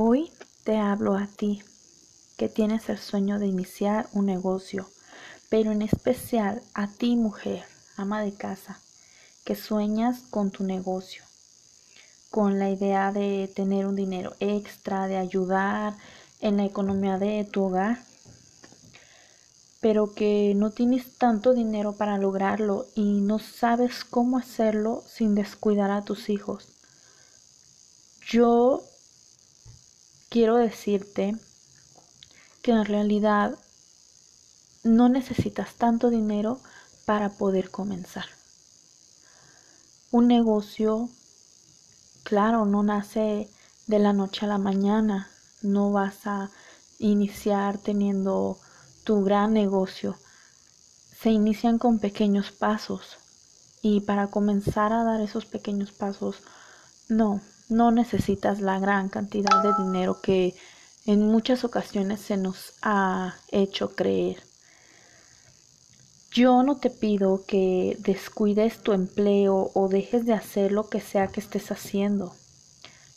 Hoy te hablo a ti que tienes el sueño de iniciar un negocio, pero en especial a ti mujer, ama de casa, que sueñas con tu negocio, con la idea de tener un dinero extra, de ayudar en la economía de tu hogar, pero que no tienes tanto dinero para lograrlo y no sabes cómo hacerlo sin descuidar a tus hijos. Yo quiero decirte que en realidad no necesitas tanto dinero para poder comenzar. Un negocio, claro, no nace de la noche a la mañana, no vas a iniciar teniendo tu gran negocio. Se inician con pequeños pasos y para comenzar a dar esos pequeños pasos, no, no necesitas la gran cantidad de dinero que en muchas ocasiones se nos ha hecho creer. Yo no te pido que descuides tu empleo o dejes de hacer lo que sea que estés haciendo.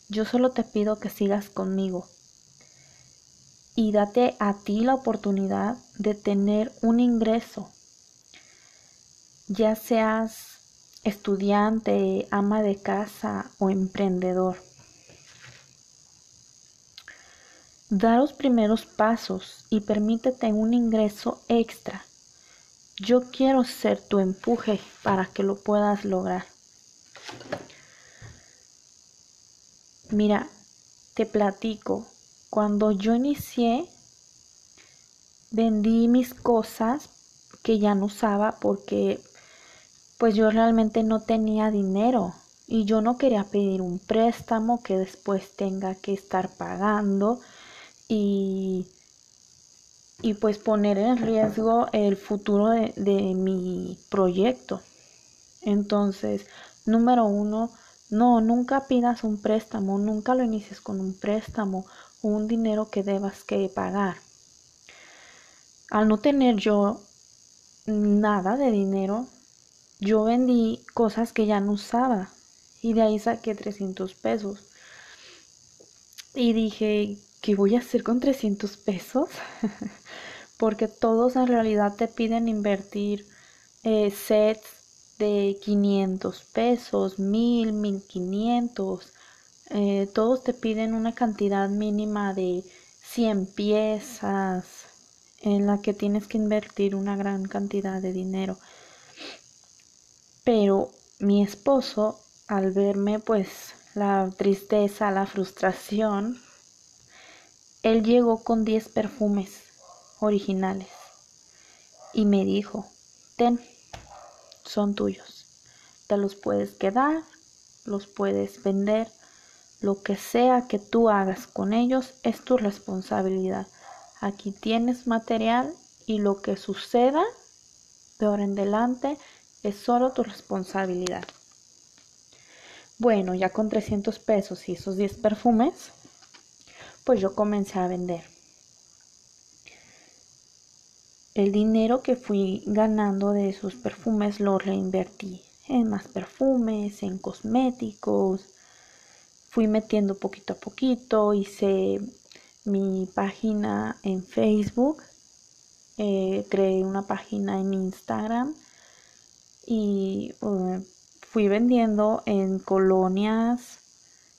Yo solo te pido que sigas conmigo y date a ti la oportunidad de tener un ingreso, ya seas estudiante, ama de casa o emprendedor. Da los primeros pasos y permítete un ingreso extra. Yo quiero ser tu empuje para que lo puedas lograr. Mira, te platico, cuando yo inicié, vendí mis cosas que ya no usaba porque pues yo realmente no tenía dinero y yo no quería pedir un préstamo que después tenga que estar pagando y, y pues poner en riesgo el futuro de, de mi proyecto. Entonces, número uno, no, nunca pidas un préstamo, nunca lo inicies con un préstamo o un dinero que debas que pagar. Al no tener yo nada de dinero, yo vendí cosas que ya no usaba y de ahí saqué 300 pesos. Y dije, ¿qué voy a hacer con 300 pesos? Porque todos en realidad te piden invertir eh, sets de 500 pesos, 1000, 1500. Eh, todos te piden una cantidad mínima de 100 piezas en la que tienes que invertir una gran cantidad de dinero. Pero mi esposo, al verme pues la tristeza, la frustración, él llegó con 10 perfumes originales y me dijo, ten, son tuyos, te los puedes quedar, los puedes vender, lo que sea que tú hagas con ellos es tu responsabilidad. Aquí tienes material y lo que suceda de ahora en adelante es solo tu responsabilidad. Bueno, ya con 300 pesos y esos 10 perfumes, pues yo comencé a vender. El dinero que fui ganando de esos perfumes lo reinvertí en más perfumes, en cosméticos. Fui metiendo poquito a poquito, hice mi página en Facebook, eh, creé una página en Instagram y uh, fui vendiendo en colonias,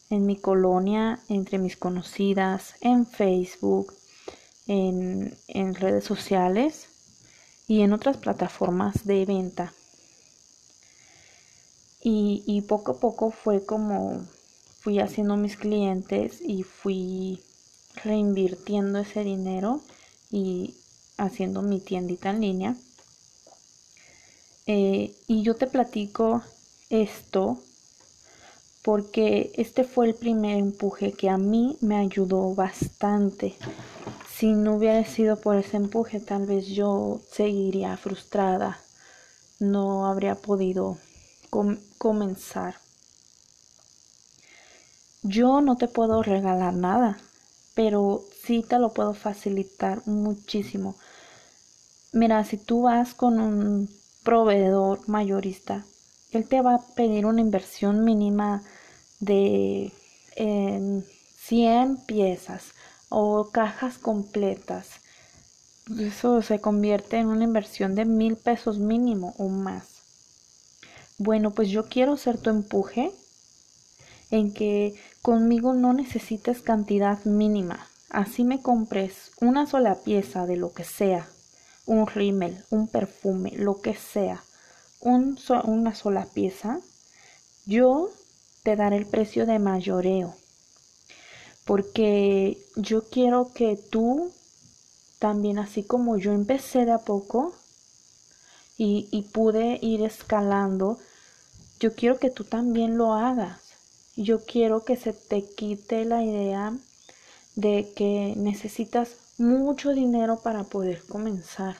en mi colonia, entre mis conocidas, en Facebook, en, redes sociales y en otras plataformas de venta. Y, y, poco a poco fue como fui haciendo mis clientes y fui reinvirtiendo ese dinero y haciendo mi tiendita en línea. Eh, y yo te platico esto porque este fue el primer empuje que a mí me ayudó bastante. Si no hubiera sido por ese empuje, tal vez yo seguiría frustrada, no habría podido comenzar. Yo no te puedo regalar nada, pero sí te lo puedo facilitar muchísimo. Mira, si tú vas con un proveedor mayorista, él te va a pedir una inversión mínima de 100 piezas o cajas completas. Eso se convierte en una inversión de mil pesos mínimo o más. Bueno, pues yo quiero ser tu empuje en que conmigo no necesites cantidad mínima. Así me compres una sola pieza de lo que sea, un rímel, un perfume, lo que sea, una sola pieza, yo te daré el precio de mayoreo. Porque yo quiero que tú también, así como yo empecé de a poco y, y pude ir escalando, yo quiero que tú también lo hagas. Yo quiero que se te quite la idea de que necesitas mucho dinero para poder comenzar.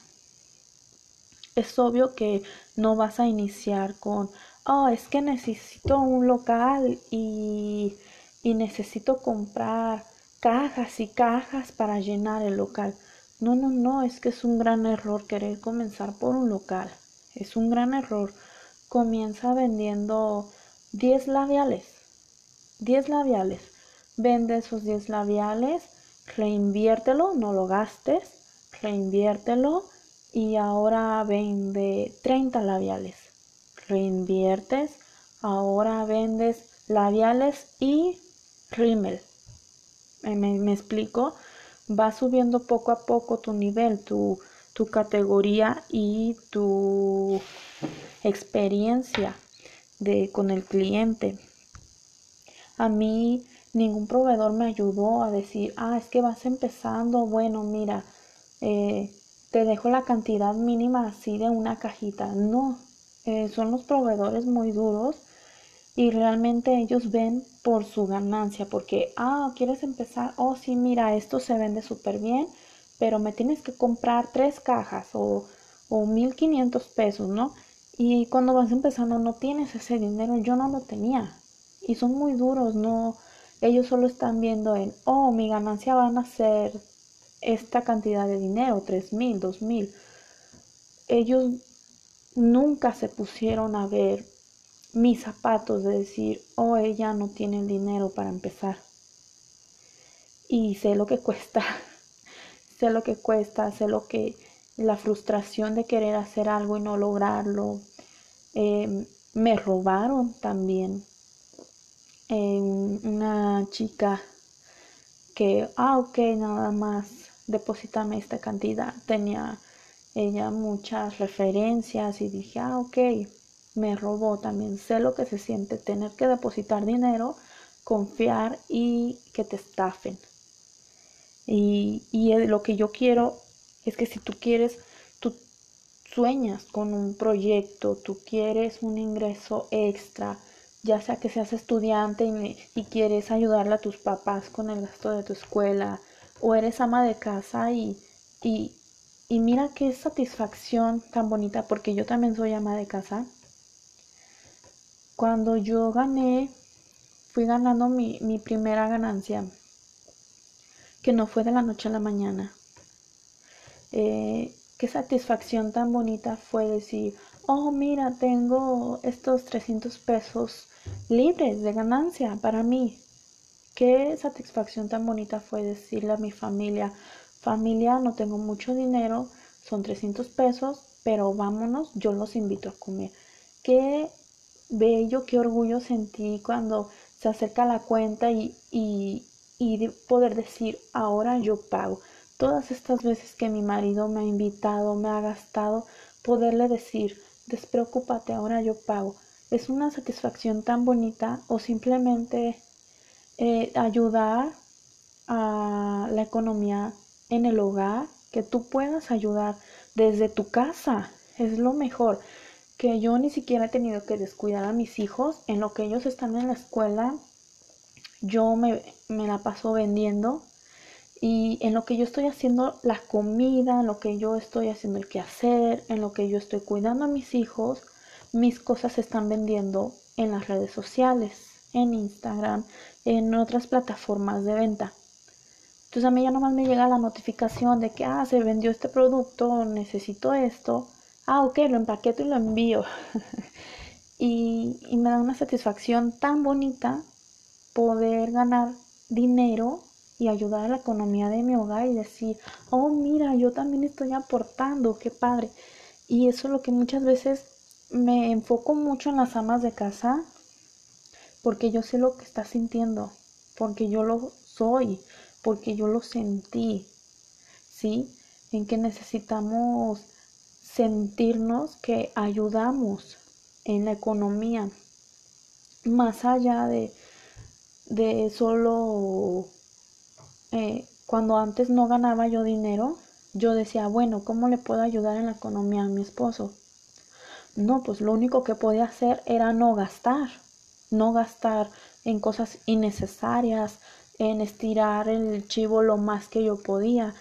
Es obvio que no vas a iniciar con, oh, es que necesito un local y, y necesito comprar cajas y cajas para llenar el local. No, no, no, es que es un gran error querer comenzar por un local. Es un gran error comienza vendiendo 10 labiales. 10 labiales. Vende esos 10 labiales, reinviértelo, no lo gastes, reinviértelo y ahora vende 30 labiales. Reinviertes, ahora vendes labiales y rímel. Me, me, explico, va subiendo poco a poco tu nivel, tu, tu categoría y tu experiencia de, con el cliente. A mí ningún proveedor me ayudó a decir, ah, es que vas empezando, bueno, mira, eh, te dejo la cantidad mínima así de una cajita. No, eh, son los proveedores muy duros y realmente ellos ven por su ganancia, porque, ah, quieres empezar, oh, sí, mira, esto se vende súper bien, pero me tienes que comprar tres cajas o, o 1500 pesos, ¿no? Y cuando vas empezando no tienes ese dinero, yo no lo tenía. Y son muy duros, no, ellos solo están viendo en, oh, mi ganancia van a ser esta cantidad de dinero, tres mil, dos mil. Ellos nunca se pusieron a ver mis zapatos de decir, oh, ella no tiene el dinero para empezar. Y sé lo que cuesta, sé lo que cuesta, sé lo que la frustración de querer hacer algo y no lograrlo. Em, me robaron también. Em, una chica que, ah, ok, nada más, deposítame esta cantidad. Tenía ella muchas referencias y dije, ah, ok, me robó también. Sé lo que se siente tener que depositar dinero, confiar y que te estafen. Y, y lo que yo quiero es que si tú quieres, tú sueñas con un proyecto, tú quieres un ingreso extra, ya sea que seas estudiante y, quieres ayudarle a tus papás con el gasto de tu escuela, o eres ama de casa y, y, y mira qué satisfacción tan bonita, porque yo también soy ama de casa. Cuando yo gané, fui ganando mi, mi primera ganancia, que no fue de la noche a la mañana eh, qué satisfacción tan bonita fue decir, oh mira, tengo estos 300 pesos libres de ganancia para mí. Qué satisfacción tan bonita fue decirle a mi familia, familia, no tengo mucho dinero, son 300 pesos, pero vámonos, yo los invito a comer. Qué bello, qué orgullo sentí cuando se acerca la cuenta y, y, y poder decir, ahora yo pago todas estas veces que mi marido me ha invitado, me ha gastado, poderle decir, despreocúpate, ahora yo pago. Es una satisfacción tan bonita o simplemente eh, ayudar a la economía en el hogar, que tú puedas ayudar desde tu casa, es lo mejor. Que yo ni siquiera he tenido que descuidar a mis hijos en lo que ellos están en la escuela. Yo me, me la paso vendiendo y en lo que yo estoy haciendo la comida, en lo que yo estoy haciendo el quehacer, en lo que yo estoy cuidando a mis hijos, mis cosas se están vendiendo en las redes sociales, en Instagram, en otras plataformas de venta. Entonces a mí ya nomás me llega la notificación de que, ah, se vendió este producto, necesito esto. Ah, ok, lo empaqueto y lo envío. y, y me da una satisfacción tan bonita poder ganar dinero y ayudar a la economía de mi hogar y decir, oh, mira, yo también estoy aportando, qué padre. Y eso es lo que muchas veces me enfoco mucho en las amas de casa porque yo sé lo que está sintiendo, porque yo lo soy, porque yo lo sentí, ¿sí? En que necesitamos sentirnos que ayudamos en la economía, más allá de, de solo eh, cuando antes no ganaba yo dinero, yo decía, bueno, ¿cómo le puedo ayudar en la economía a mi esposo? No, pues lo único que podía hacer era no gastar, no gastar en cosas innecesarias, en estirar el chivo lo más que yo podía,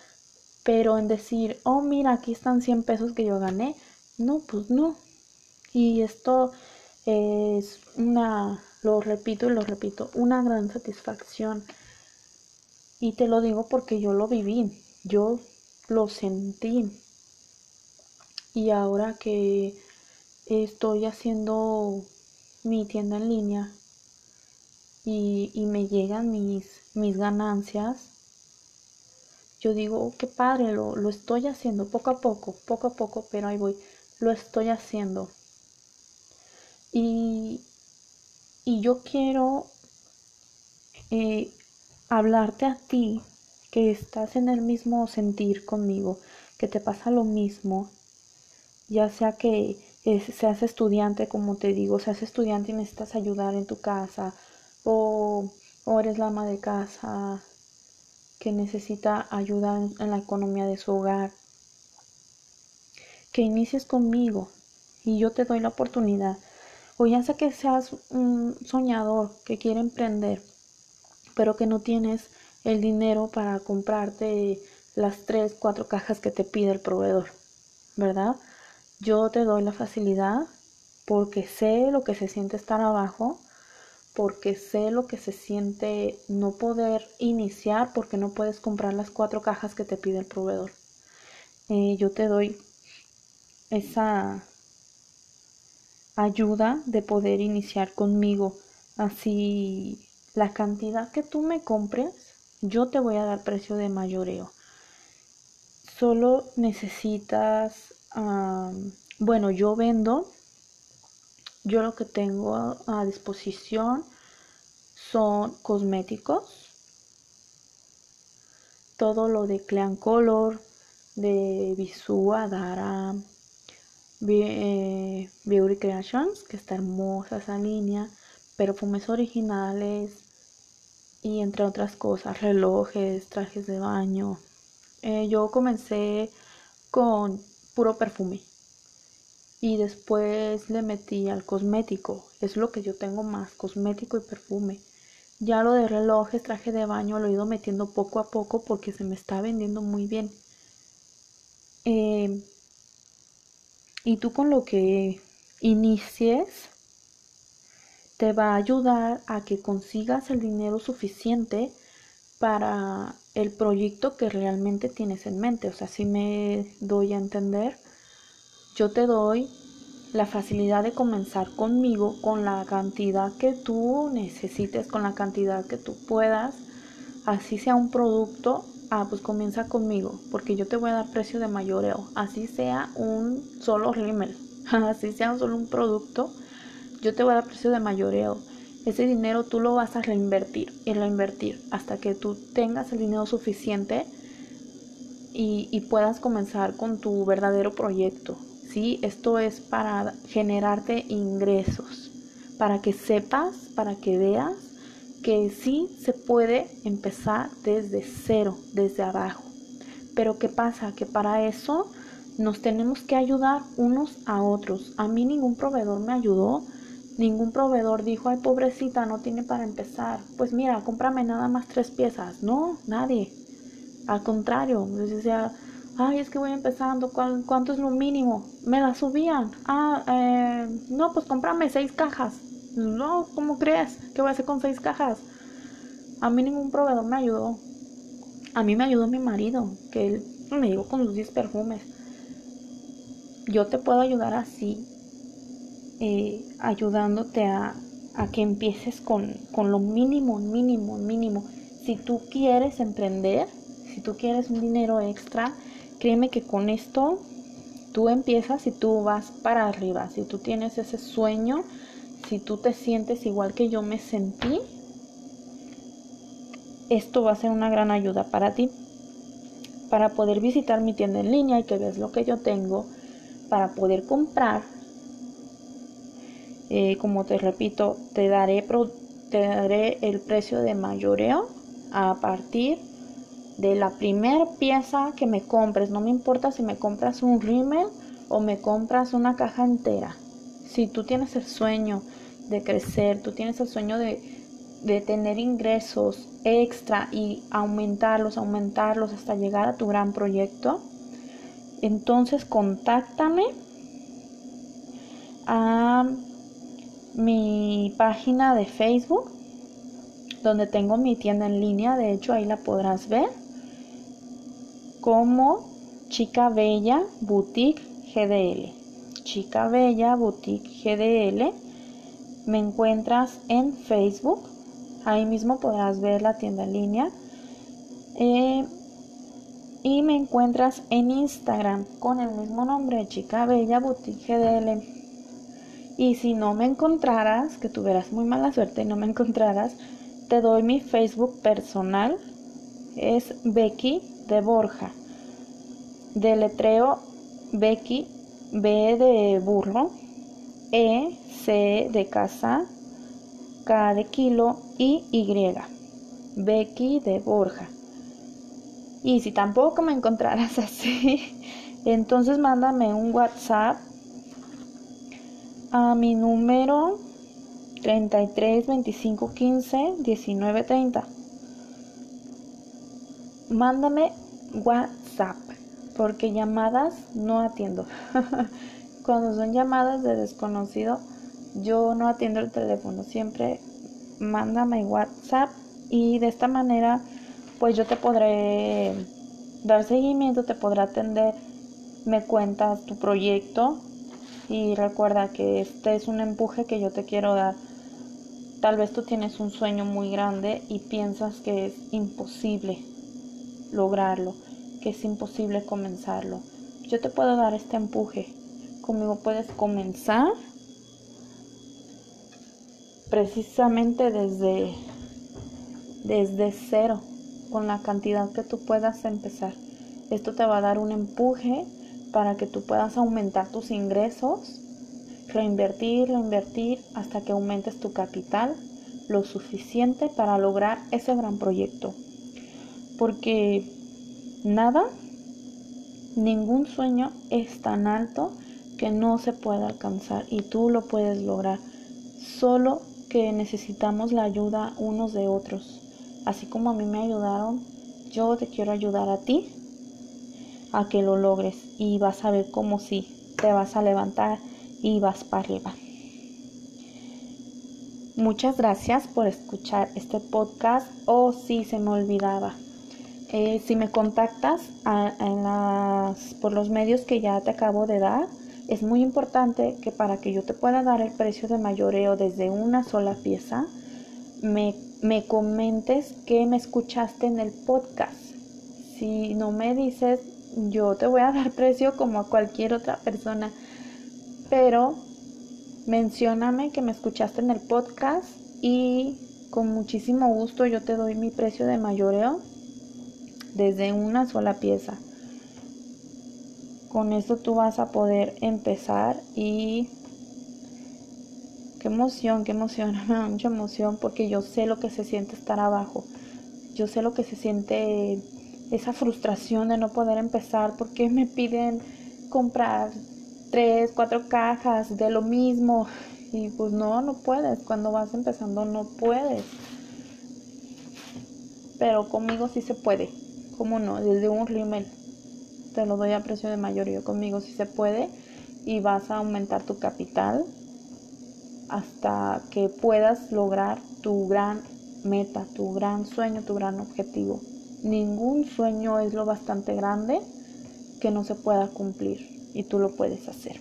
pero en decir, oh, mira, aquí están 100 pesos que yo gané, no, pues no. Y esto es una, lo repito y lo repito, una gran satisfacción. Y te lo digo porque yo lo viví, yo lo sentí. Y ahora que estoy haciendo mi tienda en línea y, y me llegan mis, mis ganancias, yo digo, oh, qué padre, lo, lo estoy haciendo poco a poco, poco a poco, pero ahí voy, lo estoy haciendo. Y, y yo quiero eh, hablarte a ti que estás en el mismo sentir conmigo, que te pasa lo mismo, ya sea que seas estudiante, como te digo, seas estudiante y necesitas ayudar en tu casa, o, o eres la ama de casa que necesita ayuda en la economía de su hogar, que inicies conmigo y yo te doy la oportunidad. O ya sea que seas un soñador que quiere emprender, pero que no tienes el dinero para comprarte las tres, cuatro cajas que te pide el proveedor, ¿verdad? Yo te doy la facilidad porque sé lo que se siente estar abajo, porque sé lo que se siente no poder iniciar porque no puedes comprar las cuatro cajas que te pide el proveedor. Eh, yo te doy esa ayuda de poder iniciar conmigo. Así la cantidad que tú me compres, yo te voy a dar precio de mayoreo. Solo necesitas, bueno, yo vendo, yo lo que tengo a, disposición son cosméticos, todo lo de Clean Color, de Visua, Dara, eh, Beauty Creations, que está hermosa esa línea, perfumes originales y entre otras cosas, relojes, trajes de baño. Eh, yo comencé con puro perfume y después le metí al cosmético, es lo que yo tengo más, cosmético y perfume. Ya lo de relojes, traje de baño lo he ido metiendo poco a poco porque se me está vendiendo muy bien. Eh, y tú con lo que inicies te va a ayudar a que consigas el dinero suficiente para el proyecto que realmente tienes en mente. O sea, si me doy a entender, yo te doy la facilidad de comenzar conmigo con la cantidad que tú necesites, con la cantidad que tú puedas, así sea un producto ah, pues comienza conmigo, porque yo te voy a dar precio de mayoreo, así sea un solo rímel, así sea solo un producto, yo te voy a dar precio de mayoreo. Ese dinero tú lo vas a reinvertir y reinvertir hasta que tú tengas el dinero suficiente y, y puedas comenzar con tu verdadero proyecto. ¿sí? Esto es para generarte ingresos, para que sepas, para que veas que sí se puede empezar desde cero, desde abajo. Pero ¿qué pasa? Que para eso nos tenemos que ayudar unos a otros. A mí ningún proveedor me ayudó. Ningún proveedor dijo, ay pobrecita, no tiene para empezar. Pues mira, cómprame nada más tres piezas. No, nadie. Al contrario, decía, ay, es que voy empezando, ¿cuánto es lo mínimo? Me la subían. Ah, eh, no, pues cómprame seis cajas. No, ¿cómo crees? ¿Qué voy a hacer con seis cajas? A mí ningún proveedor me ayudó. A mí me ayudó mi marido, que él me llegó con los 10 perfumes. Yo te puedo ayudar así, eh, ayudándote a, a, que empieces con, con lo mínimo, mínimo, mínimo. si tú quieres emprender, si tú quieres un dinero extra, créeme que con esto tú empiezas y tú vas para arriba. Si tú tienes ese sueño, si tú te sientes igual que yo me sentí, esto va a ser una gran ayuda para ti. Para poder visitar mi tienda en línea y que veas lo que yo tengo, para poder comprar, eh, como te repito, te daré, te daré el precio de mayoreo a partir de la primera pieza que me compres. No me importa si me compras un rímel o me compras una caja entera. Si tú tienes el sueño de crecer, tú tienes el sueño de, de tener ingresos extra y aumentarlos, aumentarlos hasta llegar a tu gran proyecto, entonces contáctame a mi página de Facebook donde tengo mi tienda en línea, de hecho ahí la podrás ver, como Chica Bella Boutique GDL. Chica Bella Boutique GDL. Me encuentras en Facebook, ahí mismo podrás ver la tienda en línea. Eh, y me encuentras en Instagram con el mismo nombre, Chica Bella Boutique GDL. Y si no me encontraras, que tuvieras muy mala suerte y no me encontraras, te doy mi Facebook personal. Es Becky de Borja. Deletreo Becky, B de burro, E, C de casa, K de kilo y Y. Becky de Borja. Y si tampoco me encontraras así, entonces mándame un WhatsApp a mi número 33 25 15 19 30. Mándame WhatsApp porque llamadas no atiendo. Cuando son llamadas de desconocido, yo no atiendo el teléfono. Siempre mándame WhatsApp y de esta manera pues yo te podré dar seguimiento, te podré atender, me cuentas tu proyecto y recuerda que este es un empuje que yo te quiero dar Tal vez tú tienes un sueño muy grande y piensas que es imposible lograrlo, que es imposible comenzarlo. Yo te puedo dar este empuje. Conmigo puedes comenzar precisamente desde desde cero con la cantidad que tú puedas empezar. Esto te va a dar un empuje para que tú puedas aumentar tus ingresos reinvertir, reinvertir hasta que aumentes tu capital lo suficiente para lograr ese gran proyecto. Porque nada, ningún sueño es tan alto que no se pueda alcanzar y tú lo puedes lograr. Solo que necesitamos la ayuda unos de otros. Así como a mí me ayudaron, yo te quiero ayudar a ti a que lo logres y vas a ver cómo si te vas a levantar y vas para arriba. Muchas gracias por escuchar este podcast. O oh, si se me olvidaba. Eh, si me contactas por los medios que ya te acabo de dar, es muy importante que para que yo te pueda dar el precio de mayoreo desde una sola pieza, me, me comentes que me escuchaste en el podcast. Si no me dices, yo te voy a dar precio como a cualquier otra persona pero mencióname que me escuchaste en el podcast y con muchísimo gusto yo te doy mi precio de mayoreo desde una sola pieza. Con esto tú vas a poder empezar y qué emoción, qué emoción, me da mucha emoción porque yo sé lo que se siente estar abajo. Yo sé lo que se siente esa frustración de no poder empezar porque me piden comprar tres, cuatro cajas de lo mismo. Y pues no, no puedes. Cuando vas empezando no puedes. Pero conmigo sí se puede. ¿Cómo no? Desde un rímel te lo doy a precio de mayoría. Conmigo sí se puede. Y vas a aumentar tu capital hasta que puedas lograr tu gran meta, tu gran sueño, tu gran objetivo. Ningún sueño es lo bastante grande que no se pueda cumplir y tú lo puedes hacer.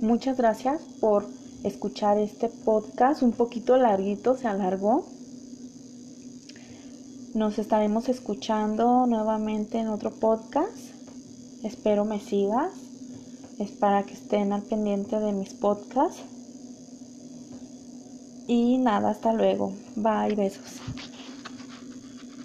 Muchas gracias por escuchar este podcast, un poquito larguito, se alargó, Nos estaremos escuchando nuevamente en otro podcast. Espero me sigas. Es para que estén al pendiente de mis podcasts. Y nada, hasta luego. Bye, besos.